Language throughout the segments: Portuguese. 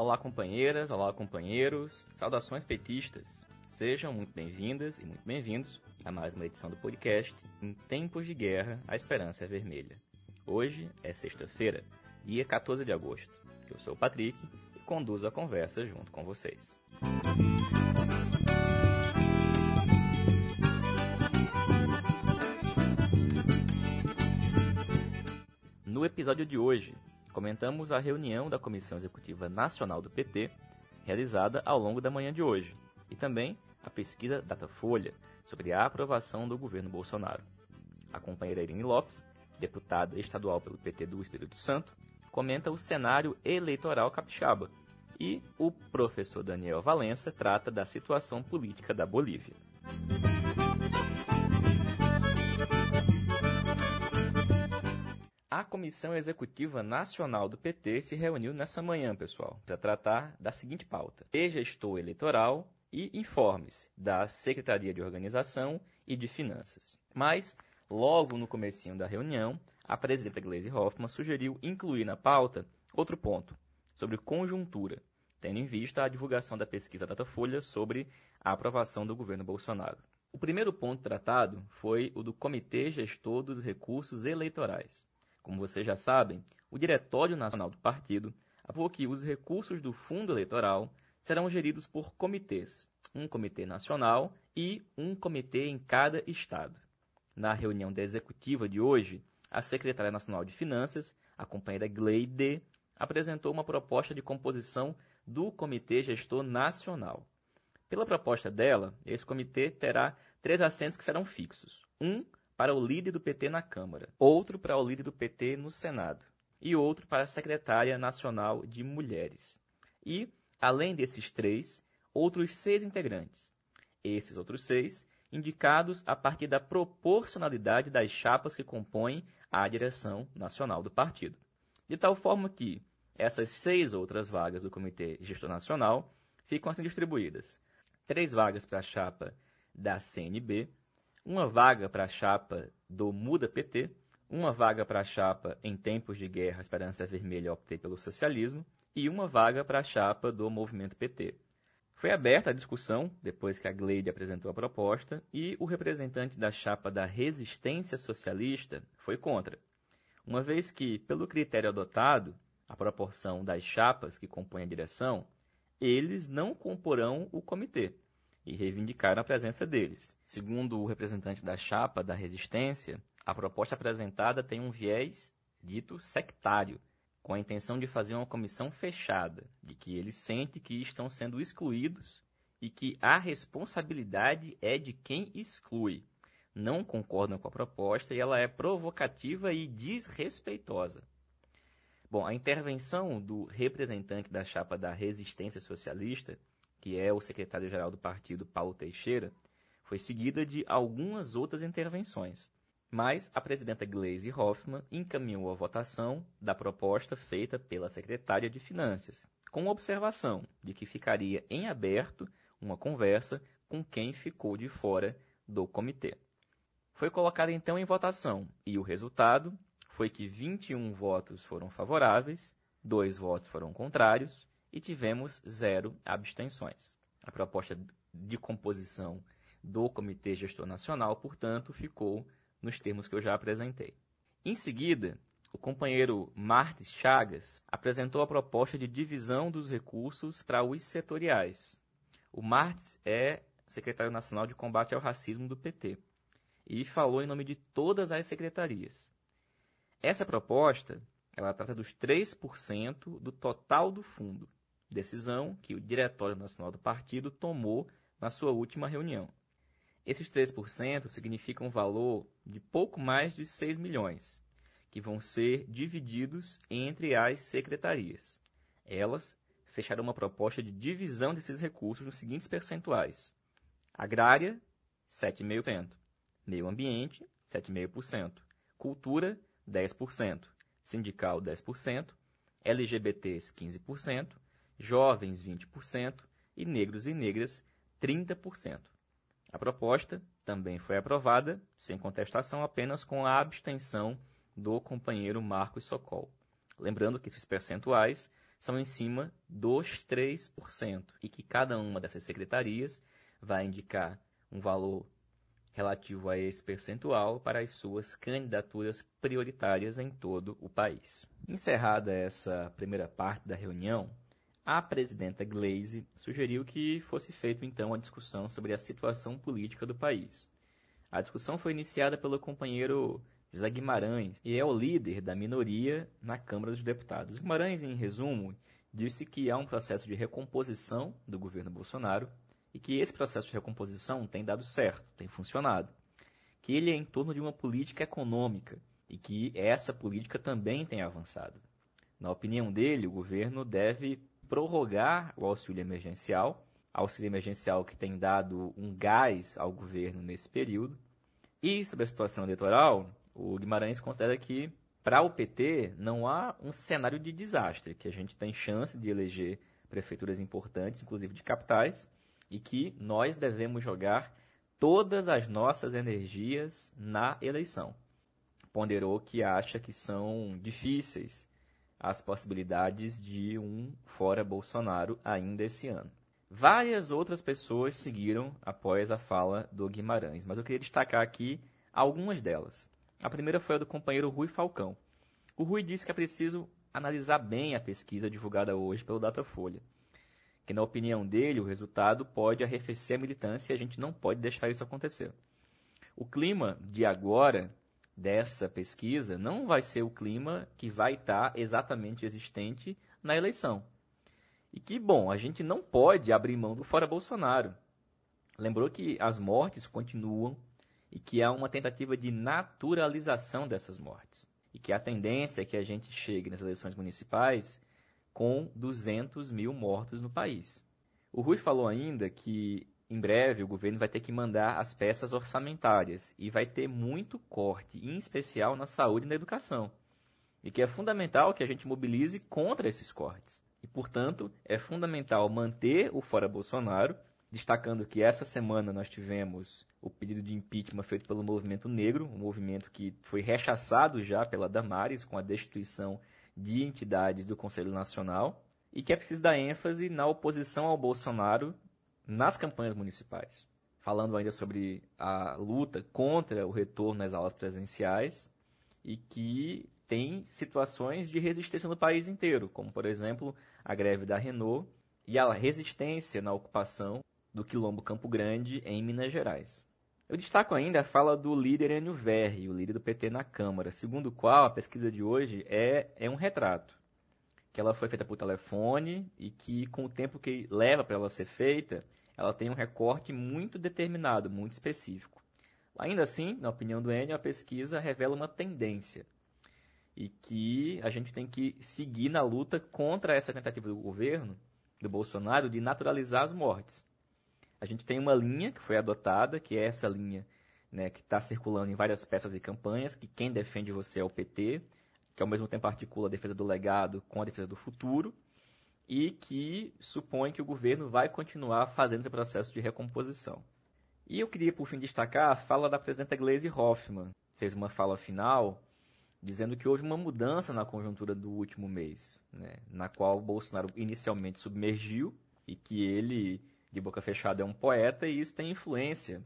Olá, companheiras, olá, companheiros, saudações petistas. Sejam muito bem-vindas e muito bem-vindos a mais uma edição do podcast Em Tempos de Guerra, a Esperança é Vermelha. Hoje é sexta-feira, dia 14 de agosto. Eu sou o Patrick e conduzo a conversa junto com vocês. No episódio de hoje, comentamos a reunião da Comissão Executiva Nacional do PT, realizada ao longo da manhã de hoje, e também a pesquisa Datafolha sobre a aprovação do governo Bolsonaro. A companheira Irene Lopes, deputada estadual pelo PT do Espírito Santo, comenta o cenário eleitoral capixaba e o professor Daniel Valença trata da situação política da Bolívia. A Comissão Executiva Nacional do PT se reuniu nessa manhã, pessoal, para tratar da seguinte pauta: e gestor eleitoral e informes da Secretaria de Organização e de Finanças. Mas, logo no comecinho da reunião, a presidenta Gleisi Hoffmann sugeriu incluir na pauta outro ponto, sobre conjuntura, tendo em vista a divulgação da pesquisa Datafolha sobre a aprovação do governo Bolsonaro. O primeiro ponto tratado foi o do Comitê Gestor dos Recursos Eleitorais. Como vocês já sabem, o Diretório Nacional do Partido avou que os recursos do fundo eleitoral serão geridos por comitês, um comitê nacional e um comitê em cada estado. Na reunião da executiva de hoje, a secretária nacional de Finanças, a companheira Gleide, apresentou uma proposta de composição do Comitê Gestor Nacional. Pela proposta dela, esse comitê terá três assentos que serão fixos. Um para o líder do PT na Câmara, outro para o líder do PT no Senado e outro para a secretária nacional de Mulheres. E, além desses três, outros seis integrantes. Esses outros seis indicados a partir da proporcionalidade das chapas que compõem a direção nacional do partido. De tal forma que essas seis outras vagas do Comitê Gestor Nacional ficam assim distribuídas: três vagas para a chapa da CNB, uma vaga para a chapa do Muda PT, uma vaga para a chapa Em Tempos de Guerra Esperança Vermelha Optei pelo Socialismo e uma vaga para a chapa do Movimento PT. Foi aberta a discussão depois que a Gleide apresentou a proposta e o representante da chapa da Resistência Socialista foi contra, uma vez que, pelo critério adotado, a proporção das chapas que compõem a direção, eles não comporão o comitê e reivindicaram a presença deles. Segundo o representante da chapa da resistência, a proposta apresentada tem um viés dito sectário, com a intenção de fazer uma comissão fechada, de que ele sente que estão sendo excluídos e que a responsabilidade é de quem exclui. Não concordam com a proposta e ela é provocativa e desrespeitosa. Bom, a intervenção do representante da chapa da Resistência Socialista que é o secretário-geral do partido, Paulo Teixeira, foi seguida de algumas outras intervenções. Mas a presidenta Gleisi Hoffmann encaminhou a votação da proposta feita pela secretária de Finanças, com observação de que ficaria em aberto uma conversa com quem ficou de fora do comitê. Foi colocada então em votação e o resultado foi que 21 votos foram favoráveis, dois votos foram contrários e tivemos zero abstenções. A proposta de composição do Comitê Gestor Nacional, portanto, ficou nos termos que eu já apresentei. Em seguida, o companheiro Martes Chagas apresentou a proposta de divisão dos recursos para os setoriais. O Martes é secretário nacional de combate ao racismo do PT e falou em nome de todas as secretarias. Essa proposta, ela trata dos 3% do total do fundo decisão que o Diretório Nacional do Partido tomou na sua última reunião. Esses 3% significam um valor de pouco mais de 6 milhões, que vão ser divididos entre as secretarias. Elas fecharam uma proposta de divisão desses recursos nos seguintes percentuais: agrária, 7,5%, meio ambiente, 7,5%, cultura, 10%, sindical, 10%, LGBTs, 15%, jovens 20% e negros e negras 30%. A proposta também foi aprovada, sem contestação, apenas com a abstenção do companheiro Marcos Socol. Lembrando que esses percentuais são em cima dos 3%, e que cada uma dessas secretarias vai indicar um valor relativo a esse percentual para as suas candidaturas prioritárias em todo o país. Encerrada essa primeira parte da reunião, a presidenta Glaze sugeriu que fosse feita então a discussão sobre a situação política do país. A discussão foi iniciada pelo companheiro José Guimarães, e é o líder da minoria na Câmara dos Deputados. Guimarães, em resumo, disse que há um processo de recomposição do governo Bolsonaro e que esse processo de recomposição tem dado certo, tem funcionado. Que ele é em torno de uma política econômica e que essa política também tem avançado. Na opinião dele, o governo deve prorrogar o auxílio emergencial, auxílio emergencial que tem dado um gás ao governo nesse período. E sobre a situação eleitoral, o Guimarães considera que para o PT não há um cenário de desastre, que a gente tem chance de eleger prefeituras importantes, inclusive de capitais, e que nós devemos jogar todas as nossas energias na eleição. Ponderou que acha que são difíceis as possibilidades de um fora Bolsonaro ainda esse ano. Várias outras pessoas seguiram após a fala do Guimarães, mas eu queria destacar aqui algumas delas. A primeira foi a do companheiro Rui Falcão. O Rui disse que é preciso analisar bem a pesquisa divulgada hoje pelo Datafolha que na opinião dele o resultado pode arrefecer a militância e a gente não pode deixar isso acontecer. O clima de agora dessa pesquisa não vai ser o clima que vai estar exatamente existente na eleição. E que, bom, a gente não pode abrir mão do fora Bolsonaro. Lembrou que as mortes continuam e que há uma tentativa de naturalização dessas mortes. E que a tendência é que a gente chegue nas eleições municipais com 200 mil mortos no país. O Rui falou ainda que em breve o governo vai ter que mandar as peças orçamentárias e vai ter muito corte, em especial na saúde e na educação. E que é fundamental que a gente mobilize contra esses cortes. E, portanto, é fundamental manter o fora Bolsonaro, destacando que essa semana nós tivemos o pedido de impeachment feito pelo Movimento Negro, um movimento que foi rechaçado já pela Damares com a destituição de entidades do Conselho Nacional e que é preciso dar ênfase na oposição ao Bolsonaro nas campanhas municipais. Falando ainda sobre a luta contra o retorno às aulas presenciais e que tem situações de resistência no país inteiro, como por exemplo a greve da Renault e a resistência na ocupação do Quilombo Campo Grande em Minas Gerais. Eu destaco ainda a fala do líder Enio Verri, o líder do PT na Câmara, segundo o qual a pesquisa de hoje é, é um retrato. Que ela foi feita por telefone e que, com o tempo que leva para ela ser feita, ela tem um recorte muito determinado, muito específico. Ainda assim, na opinião do Enio, a pesquisa revela uma tendência e que a gente tem que seguir na luta contra essa tentativa do governo, do Bolsonaro, de naturalizar as mortes. A gente tem uma linha que foi adotada, que é essa linha né, que está circulando em várias peças e campanhas, que quem defende você é o PT, que ao mesmo tempo articula a defesa do legado com a defesa do futuro, e que supõe que o governo vai continuar fazendo esse processo de recomposição. E eu queria, por fim, destacar a fala da presidenta Gleisi Hoffmann. Fez uma fala final dizendo que houve uma mudança na conjuntura do último mês, né, na qual o Bolsonaro inicialmente submergiu e que ele de boca fechada é um poeta e isso tem influência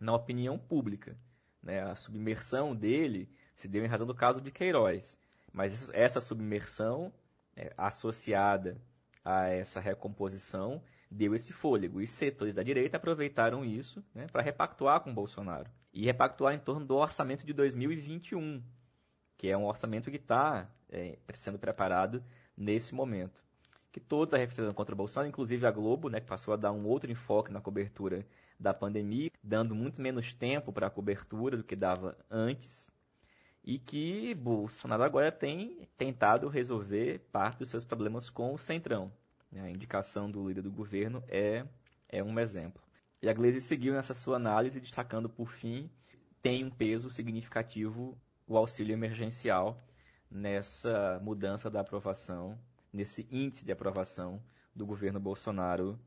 na opinião pública. Né? A submersão dele se deu em razão do caso de Queiroz. Mas essa submersão é, associada a essa recomposição deu esse fôlego. E setores da direita aproveitaram isso né, para repactuar com Bolsonaro. E repactuar em torno do orçamento de 2021, que é um orçamento que está é, sendo preparado nesse momento que todos arrefeceram contra o Bolsonaro, inclusive a Globo, né, que passou a dar um outro enfoque na cobertura da pandemia, dando muito menos tempo para a cobertura do que dava antes, e que Bolsonaro agora tem tentado resolver parte dos seus problemas com o Centrão. Né. A indicação do líder do governo é, é um exemplo. E a Gleisi seguiu nessa sua análise, destacando, por fim, tem um peso significativo o auxílio emergencial nessa mudança da aprovação nesse índice de aprovação do governo Bolsonaro,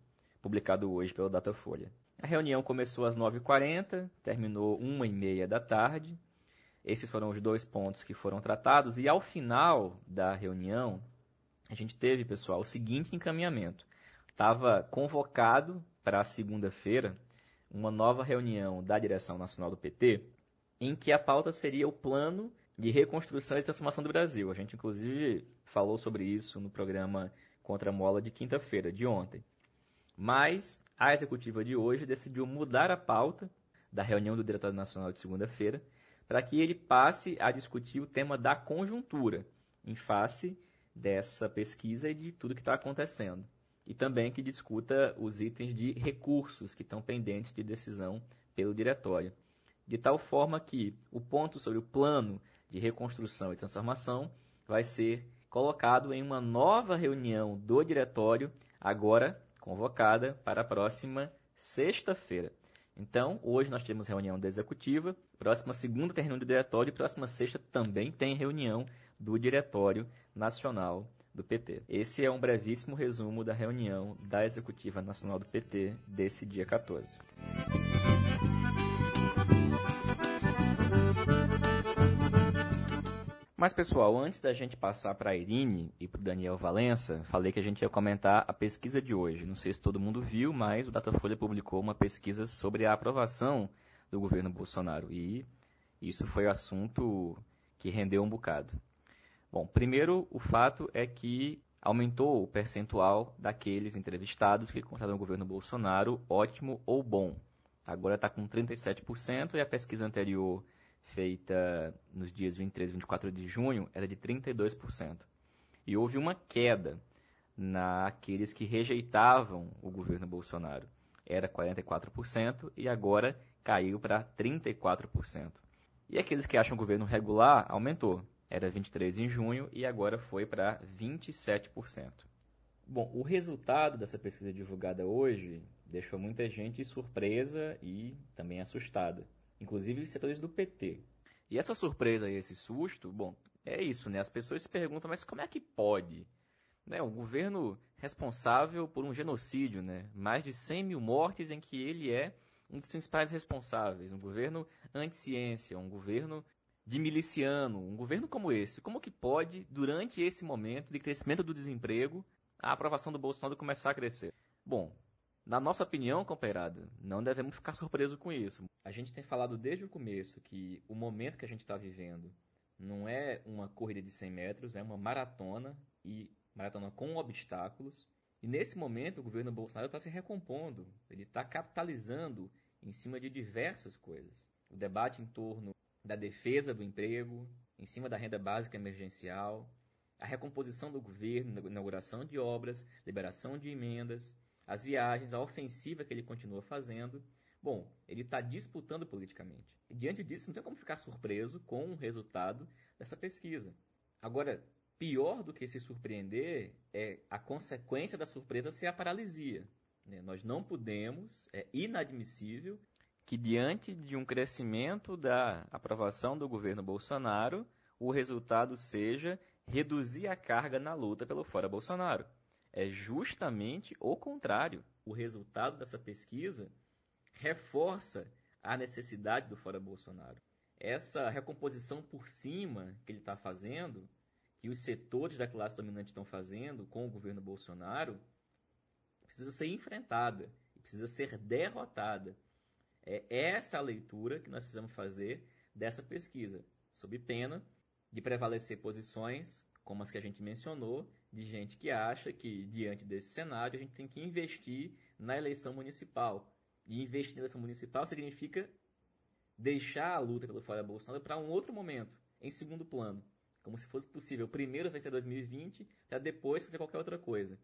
publicado hoje pelo Datafolha. A reunião começou às 9h40, terminou 1h30 da tarde. Esses foram os dois pontos que foram tratados, e ao final da reunião, a gente teve, pessoal, o seguinte encaminhamento. Estava convocado para segunda-feira uma nova reunião da direção nacional do PT, em que a pauta seria o plano de reconstrução e transformação do Brasil. A gente, inclusive, falou sobre isso no programa Contra a Mola de quinta-feira, de ontem. Mas a executiva de hoje decidiu mudar a pauta da reunião do Diretório Nacional de segunda-feira para que ele passe a discutir o tema da conjuntura, em face dessa pesquisa e de tudo que está acontecendo. E também que discuta os itens de recursos que estão pendentes de decisão pelo diretório. De tal forma que o ponto sobre o plano de reconstrução e transformação vai ser colocado em uma nova reunião do diretório, agora convocada para a próxima sexta-feira. Então, hoje nós temos reunião da executiva, próxima segunda tem reunião do diretório e próxima sexta também tem reunião do diretório nacional do PT. Esse é um brevíssimo resumo da reunião da executiva nacional do PT desse dia 14. Mas, pessoal, antes da gente passar para a Irine e para o Daniel Valença, falei que a gente ia comentar a pesquisa de hoje. Não sei se todo mundo viu, mas o Datafolha publicou uma pesquisa sobre a aprovação do governo Bolsonaro. E isso foi assunto que rendeu um bocado. Bom, primeiro, o fato é que aumentou o percentual daqueles entrevistados que consideram o governo Bolsonaro ótimo ou bom. Agora está com 37% e a pesquisa anterior feita nos dias 23 e 24 de junho, era de 32%. E houve uma queda naqueles que rejeitavam o governo Bolsonaro. Era 44% e agora caiu para 34%. E aqueles que acham o governo regular aumentou. Era 23 em junho e agora foi para 27%. Bom, o resultado dessa pesquisa divulgada hoje deixou muita gente surpresa e também assustada inclusive setores do PT. E essa surpresa e esse susto, bom, é isso, né? As pessoas se perguntam, mas como é que pode? Né? Um governo responsável por um genocídio, né? Mais de 100 mil mortes em que ele é um dos principais responsáveis. Um governo anti-ciência, um governo de miliciano, um governo como esse. Como que pode, durante esse momento de crescimento do desemprego, a aprovação do Bolsonaro começar a crescer? Bom, na nossa opinião, companheirada, não devemos ficar surpresos com isso. A gente tem falado desde o começo que o momento que a gente está vivendo não é uma corrida de 100 metros, é uma maratona e maratona com obstáculos. E nesse momento o governo Bolsonaro está se recompondo, ele está capitalizando em cima de diversas coisas. O debate em torno da defesa do emprego, em cima da renda básica emergencial, a recomposição do governo, inauguração de obras, liberação de emendas, as viagens, a ofensiva que ele continua fazendo. Bom, ele está disputando politicamente. E diante disso, não tem como ficar surpreso com o resultado dessa pesquisa. Agora, pior do que se surpreender é a consequência da surpresa ser a paralisia. Né? Nós não podemos, é inadmissível que diante de um crescimento da aprovação do governo Bolsonaro, o resultado seja reduzir a carga na luta pelo fora Bolsonaro. É justamente o contrário. O resultado dessa pesquisa reforça a necessidade do fora Bolsonaro. Essa recomposição por cima que ele está fazendo, que os setores da classe dominante estão fazendo com o governo Bolsonaro, precisa ser enfrentada, precisa ser derrotada. É essa a leitura que nós precisamos fazer dessa pesquisa, sob pena de prevalecer posições como as que a gente mencionou, de gente que acha que, diante desse cenário, a gente tem que investir na eleição municipal. E investir na eleição municipal significa deixar a luta pelo fora Bolsonaro para um outro momento, em segundo plano. Como se fosse possível primeiro vencer 2020, para depois fazer qualquer outra coisa.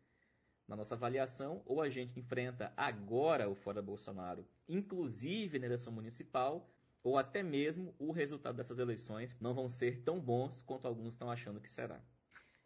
Na nossa avaliação, ou a gente enfrenta agora o fora Bolsonaro, inclusive na eleição municipal, ou até mesmo o resultado dessas eleições não vão ser tão bons quanto alguns estão achando que será.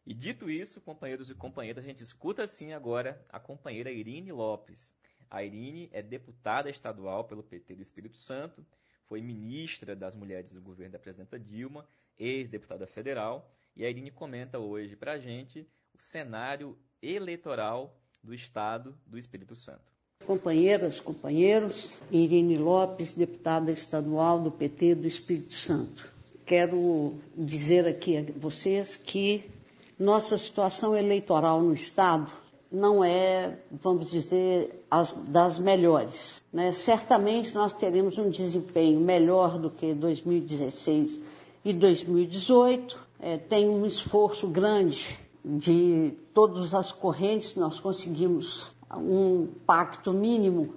E dito isso, companheiros e companheiras, a gente escuta assim agora a companheira Irine Lopes. A Irine é deputada estadual pelo PT do Espírito Santo, foi ministra das Mulheres do governo da presidenta Dilma, ex-deputada federal, e a Irine comenta hoje para a gente o cenário eleitoral do Estado do Espírito Santo. Companheiras, companheiros, Irine Lopes, deputada estadual do PT do Espírito Santo. Quero dizer aqui a vocês que nossa situação eleitoral no Estado não é, vamos dizer, as, das melhores. Né? Certamente nós teremos um desempenho melhor do que 2016 e 2018. É, tem um esforço grande de todas as correntes, nós conseguimos um pacto mínimo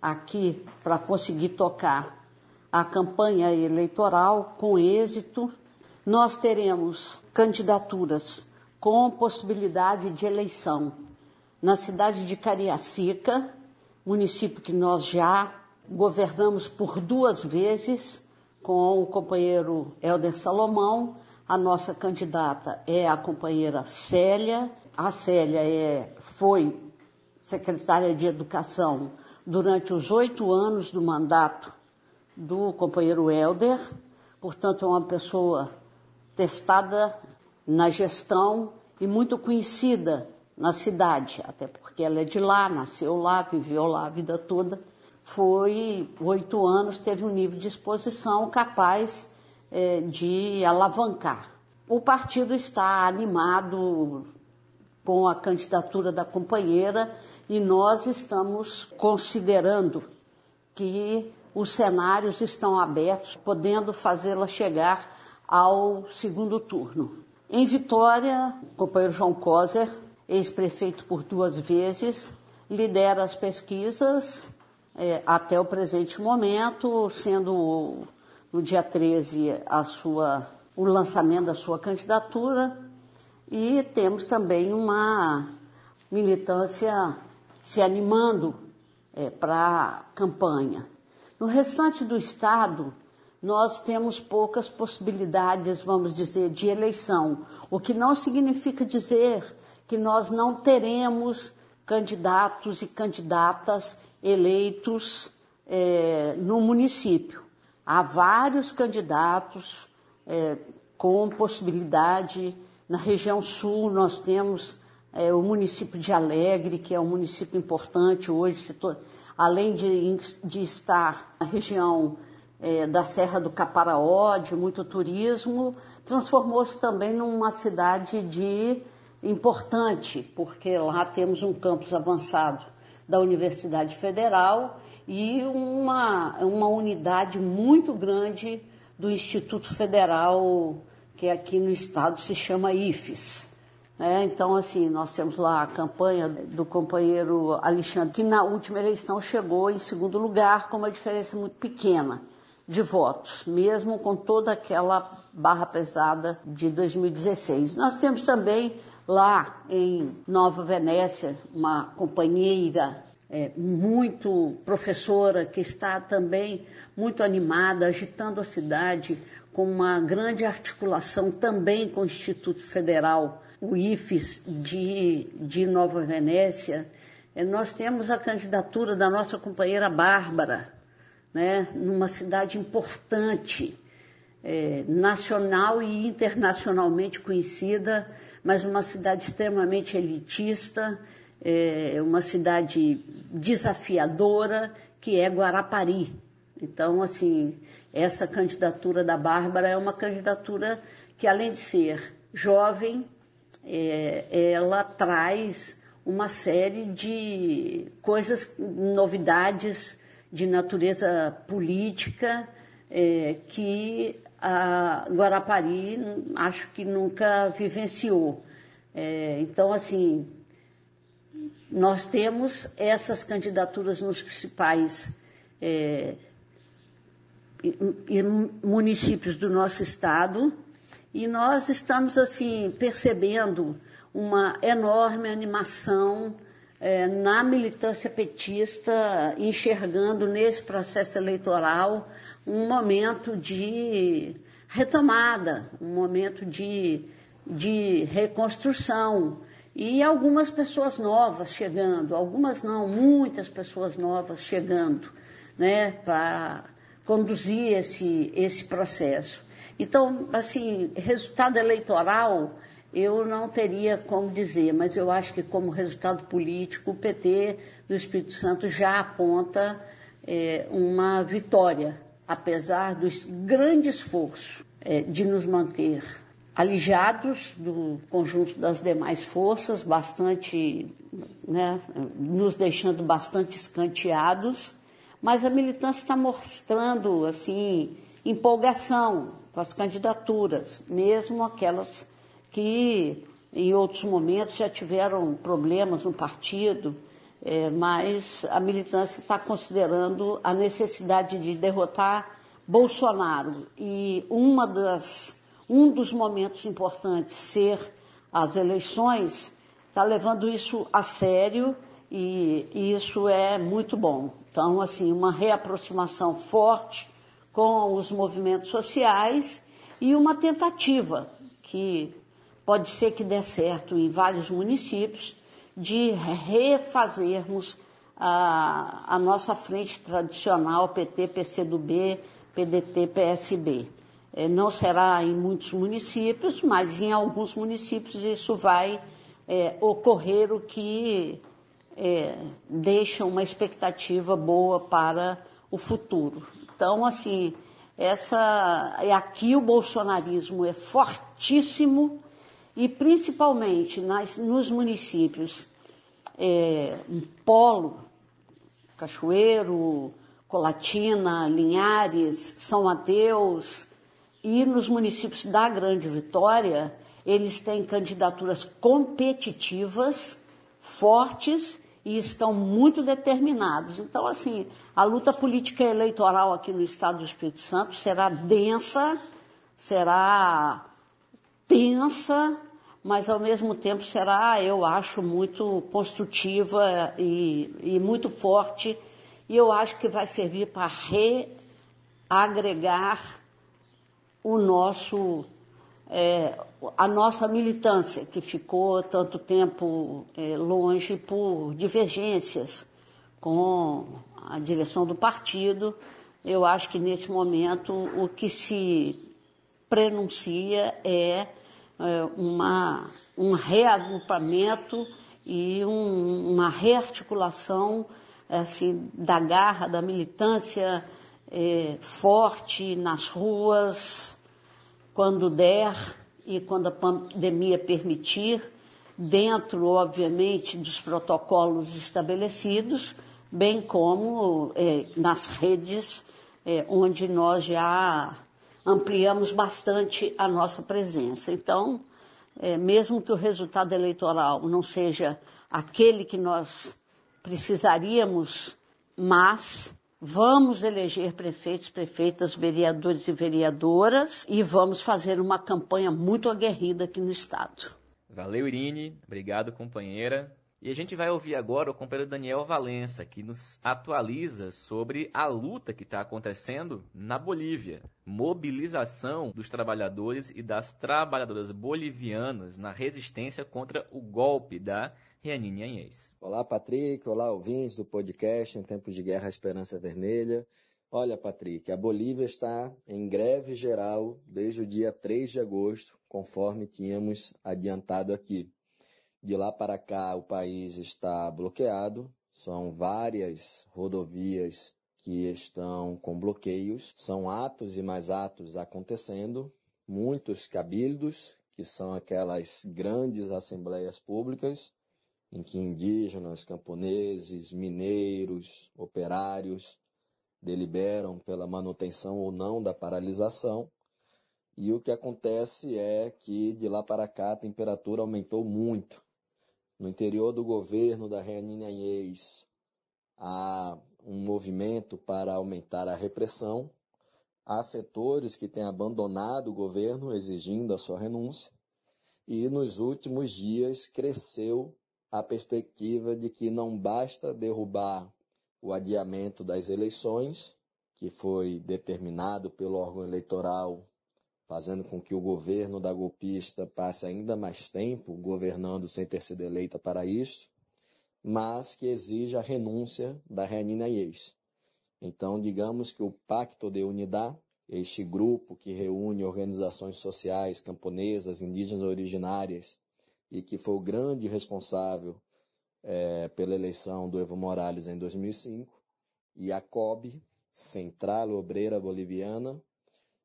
aqui para conseguir tocar a campanha eleitoral com êxito. Nós teremos candidaturas com possibilidade de eleição na cidade de Cariacica, município que nós já governamos por duas vezes com o companheiro Helder Salomão. A nossa candidata é a companheira Célia. A Célia é, foi secretária de Educação durante os oito anos do mandato do companheiro Helder, portanto, é uma pessoa testada na gestão e muito conhecida na cidade, até porque ela é de lá, nasceu lá, viveu lá a vida toda. Foi oito anos, teve um nível de exposição capaz é, de alavancar. O partido está animado com a candidatura da companheira e nós estamos considerando que os cenários estão abertos, podendo fazê-la chegar ao segundo turno. Em Vitória, o companheiro João Coser, ex-prefeito por duas vezes, lidera as pesquisas é, até o presente momento, sendo no dia 13 a sua, o lançamento da sua candidatura, e temos também uma militância se animando é, para a campanha. No restante do Estado, nós temos poucas possibilidades, vamos dizer, de eleição, o que não significa dizer que nós não teremos candidatos e candidatas eleitos é, no município. Há vários candidatos é, com possibilidade. Na região sul, nós temos é, o município de Alegre, que é um município importante hoje, além de, de estar na região é, da Serra do Caparaó, de muito turismo, transformou-se também numa cidade de importante, porque lá temos um campus avançado da Universidade Federal e uma, uma unidade muito grande do Instituto Federal, que aqui no estado se chama IFES. É, então, assim, nós temos lá a campanha do companheiro Alexandre, que na última eleição chegou em segundo lugar, com uma diferença muito pequena de votos, mesmo com toda aquela barra pesada de 2016. Nós temos também lá em Nova Venécia uma companheira é, muito professora que está também muito animada, agitando a cidade com uma grande articulação também com o Instituto Federal, o IFES de, de Nova Venécia. É, nós temos a candidatura da nossa companheira Bárbara, né, numa cidade importante, é, nacional e internacionalmente conhecida, mas uma cidade extremamente elitista, é, uma cidade desafiadora, que é Guarapari. Então, assim, essa candidatura da Bárbara é uma candidatura que, além de ser jovem, é, ela traz uma série de coisas, novidades de natureza política é, que a Guarapari acho que nunca vivenciou. É, então, assim, nós temos essas candidaturas nos principais é, municípios do nosso estado e nós estamos, assim, percebendo uma enorme animação é, na militância petista, enxergando nesse processo eleitoral um momento de retomada, um momento de, de reconstrução. E algumas pessoas novas chegando, algumas não, muitas pessoas novas chegando, né, para conduzir esse, esse processo. Então, assim, resultado eleitoral eu não teria como dizer, mas eu acho que como resultado político, o PT do Espírito Santo já aponta é, uma vitória, apesar do grande esforço é, de nos manter alijados do conjunto das demais forças, bastante, né, nos deixando bastante escanteados, mas a militância está mostrando assim empolgação com as candidaturas, mesmo aquelas que em outros momentos já tiveram problemas no partido, é, mas a militância está considerando a necessidade de derrotar Bolsonaro e uma das um dos momentos importantes ser as eleições, está levando isso a sério e, e, isso é muito bom. Então, assim, uma reaproximação forte com os movimentos sociais e uma tentativa que pode ser que dê certo em vários municípios de refazermos a, a nossa frente tradicional PT, PCdoB, PDT, PSB. É, não será em muitos municípios, mas em alguns municípios isso vai é, ocorrer, o que é, deixa uma expectativa boa para o futuro. Então, assim, essa, aqui o bolsonarismo é fortíssimo e principalmente nas, nos municípios é, um polo, Cachoeiro, Colatina, Linhares, São Mateus, e nos municípios da Grande Vitória, eles têm candidaturas competitivas, fortes e estão muito determinados. Então, assim, a luta política eleitoral aqui no estado do Espírito Santo será densa, será tensa, mas ao mesmo tempo será, eu acho, muito construtiva e, e muito forte. E eu acho que vai servir para reagregar o nosso, é, a nossa militância, que ficou tanto tempo é, longe por divergências com a direção do partido. Eu acho que nesse momento o que se prenuncia é, é uma, um reagrupamento e um, uma rearticulação assim, da garra, da militância é, forte nas ruas, quando der e quando a pandemia permitir, dentro, obviamente, dos protocolos estabelecidos, bem como é, nas redes, é, onde nós já ampliamos bastante a nossa presença. Então, é, mesmo que o resultado eleitoral não seja aquele que nós precisaríamos, mas Vamos eleger prefeitos, prefeitas, vereadores e vereadoras e vamos fazer uma campanha muito aguerrida aqui no estado. Valeu, Irine. Obrigado, companheira. E a gente vai ouvir agora o companheiro Daniel Valença, que nos atualiza sobre a luta que está acontecendo na Bolívia. Mobilização dos trabalhadores e das trabalhadoras bolivianas na resistência contra o golpe da Reanine Anhês. Olá, Patrick. Olá, ouvintes do podcast Em Tempos de Guerra Esperança Vermelha. Olha, Patrick, a Bolívia está em greve geral desde o dia 3 de agosto, conforme tínhamos adiantado aqui. De lá para cá, o país está bloqueado, são várias rodovias que estão com bloqueios, são atos e mais atos acontecendo, muitos cabildos, que são aquelas grandes assembleias públicas, em que indígenas, camponeses, mineiros, operários deliberam pela manutenção ou não da paralisação. E o que acontece é que de lá para cá a temperatura aumentou muito. No interior do governo da Reanine Anhês há um movimento para aumentar a repressão. Há setores que têm abandonado o governo exigindo a sua renúncia. E nos últimos dias cresceu a perspectiva de que não basta derrubar o adiamento das eleições, que foi determinado pelo órgão eleitoral, fazendo com que o governo da golpista passe ainda mais tempo governando sem ter sido eleita para isso, mas que exige a renúncia da Renina Ies. Então, digamos que o Pacto de Unidade, este grupo que reúne organizações sociais camponesas, indígenas originárias e que foi o grande responsável é, pela eleição do Evo Morales em 2005, e a COB, Central Obreira Boliviana,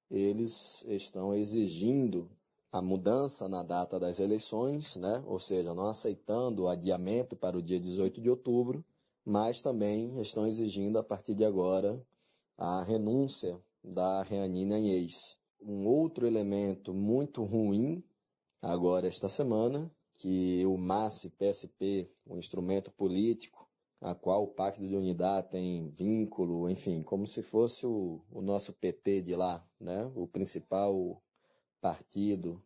eles estão exigindo a mudança na data das eleições, né? ou seja, não aceitando o adiamento para o dia 18 de outubro, mas também estão exigindo a partir de agora a renúncia da Reanine Anhês. Um outro elemento muito ruim agora esta semana, que o MAS-PSP, um instrumento político, a qual o Pacto de Unidade tem vínculo, enfim, como se fosse o, o nosso PT de lá, né? o principal partido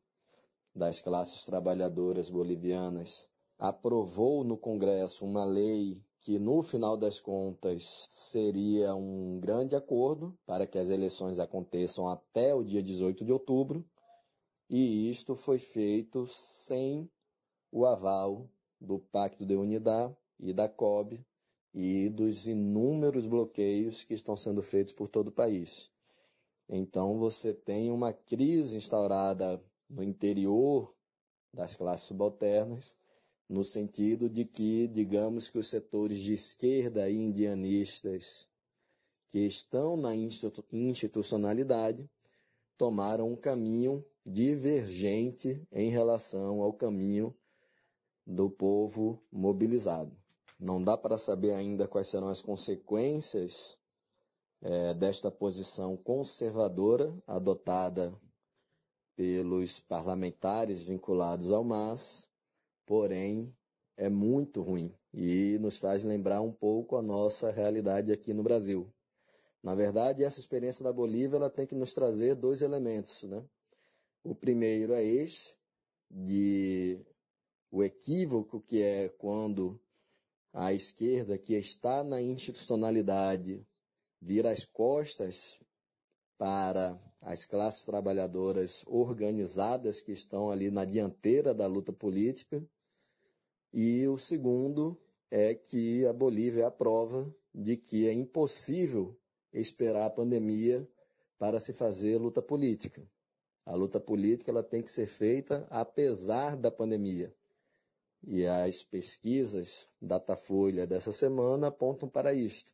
das classes trabalhadoras bolivianas, aprovou no Congresso uma lei que no final das contas seria um grande acordo para que as eleições aconteçam até o dia 18 de outubro, e isto foi feito sem o aval do Pacto de Unidade e da COB e dos inúmeros bloqueios que estão sendo feitos por todo o país. Então você tem uma crise instaurada no interior das classes subalternas, no sentido de que, digamos que os setores de esquerda e indianistas que estão na institucionalidade tomaram um caminho divergente em relação ao caminho do povo mobilizado. Não dá para saber ainda quais serão as consequências é, desta posição conservadora adotada pelos parlamentares vinculados ao MAS, porém é muito ruim e nos faz lembrar um pouco a nossa realidade aqui no Brasil. Na verdade, essa experiência da Bolívia ela tem que nos trazer dois elementos, né? O primeiro é esse, de o equívoco que é quando a esquerda que está na institucionalidade vira as costas para as classes trabalhadoras organizadas que estão ali na dianteira da luta política. E o segundo é que a Bolívia é a prova de que é impossível esperar a pandemia para se fazer luta política. A luta política ela tem que ser feita apesar da pandemia. E as pesquisas Datafolha dessa semana apontam para isto,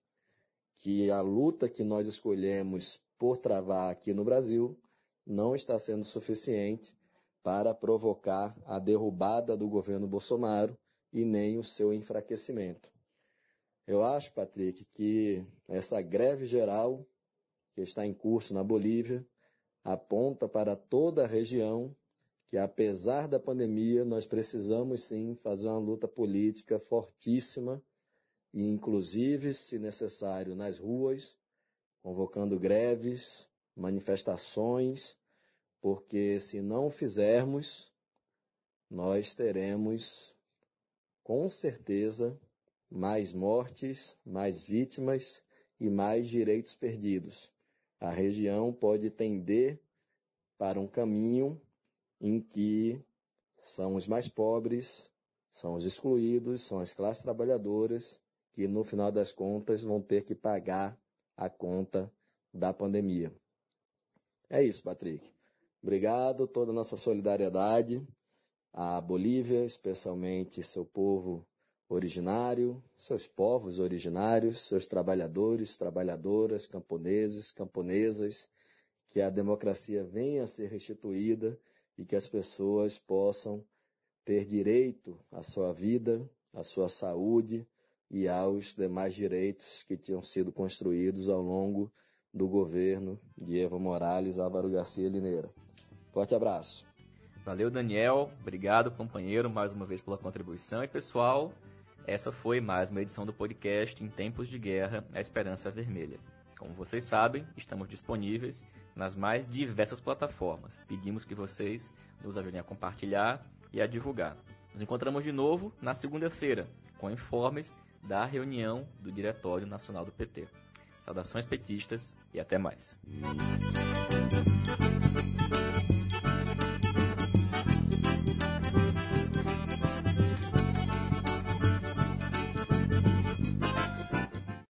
que a luta que nós escolhemos por travar aqui no Brasil não está sendo suficiente para provocar a derrubada do governo Bolsonaro e nem o seu enfraquecimento. Eu acho, Patrick, que essa greve geral que está em curso na Bolívia aponta para toda a região que, apesar da pandemia, nós precisamos sim fazer uma luta política fortíssima e, inclusive, se necessário, nas ruas, convocando greves, manifestações, porque se não fizermos, nós teremos com certeza mais mortes, mais vítimas e mais direitos perdidos. A região pode tender para um caminho em que são os mais pobres, são os excluídos, são as classes trabalhadoras que no final das contas vão ter que pagar a conta da pandemia. É isso, Patrick. Obrigado, toda a nossa solidariedade à Bolívia, especialmente seu povo originário, seus povos originários, seus trabalhadores, trabalhadoras, camponeses, camponesas, que a democracia venha a ser restituída e que as pessoas possam ter direito à sua vida, à sua saúde, e aos demais direitos que tinham sido construídos ao longo do governo de Evo Morales Álvaro Garcia Lineira. Forte abraço. Valeu, Daniel. Obrigado, companheiro, mais uma vez pela contribuição. E, pessoal, essa foi mais uma edição do podcast Em Tempos de Guerra, a Esperança Vermelha. Como vocês sabem, estamos disponíveis nas mais diversas plataformas. Pedimos que vocês nos ajudem a compartilhar e a divulgar. Nos encontramos de novo na segunda-feira, com informes da reunião do Diretório Nacional do PT. Saudações petistas e até mais.